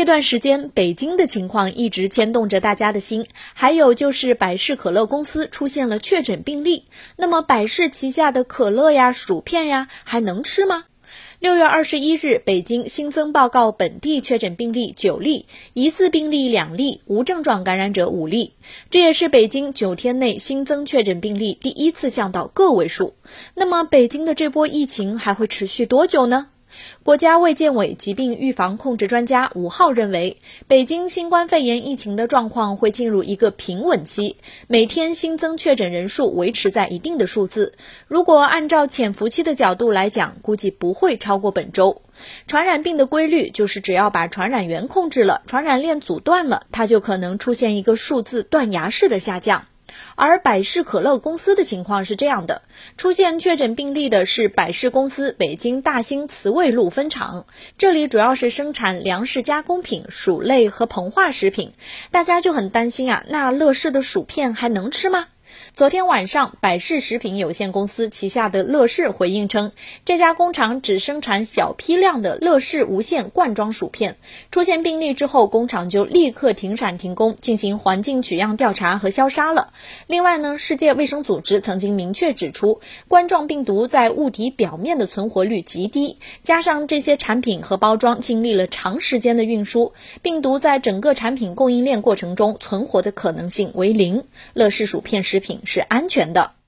这段时间，北京的情况一直牵动着大家的心。还有就是百事可乐公司出现了确诊病例，那么百事旗下的可乐呀、薯片呀，还能吃吗？六月二十一日，北京新增报告本地确诊病例九例，疑似病例两例，无症状感染者五例。这也是北京九天内新增确诊病例第一次降到个位数。那么，北京的这波疫情还会持续多久呢？国家卫健委疾病预防控制专家吴浩认为，北京新冠肺炎疫情的状况会进入一个平稳期，每天新增确诊人数维持在一定的数字。如果按照潜伏期的角度来讲，估计不会超过本周。传染病的规律就是，只要把传染源控制了，传染链阻断了，它就可能出现一个数字断崖式的下降。而百事可乐公司的情况是这样的：出现确诊病例的是百事公司北京大兴慈卫路分厂，这里主要是生产粮食加工品、薯类和膨化食品。大家就很担心啊，那乐事的薯片还能吃吗？昨天晚上，百事食品有限公司旗下的乐事回应称，这家工厂只生产小批量的乐事无限罐装薯片。出现病例之后，工厂就立刻停产停工，进行环境取样调查和消杀了。另外呢，世界卫生组织曾经明确指出，冠状病毒在物体表面的存活率极低，加上这些产品和包装经历了长时间的运输，病毒在整个产品供应链过程中存活的可能性为零。乐事薯片品是安全的。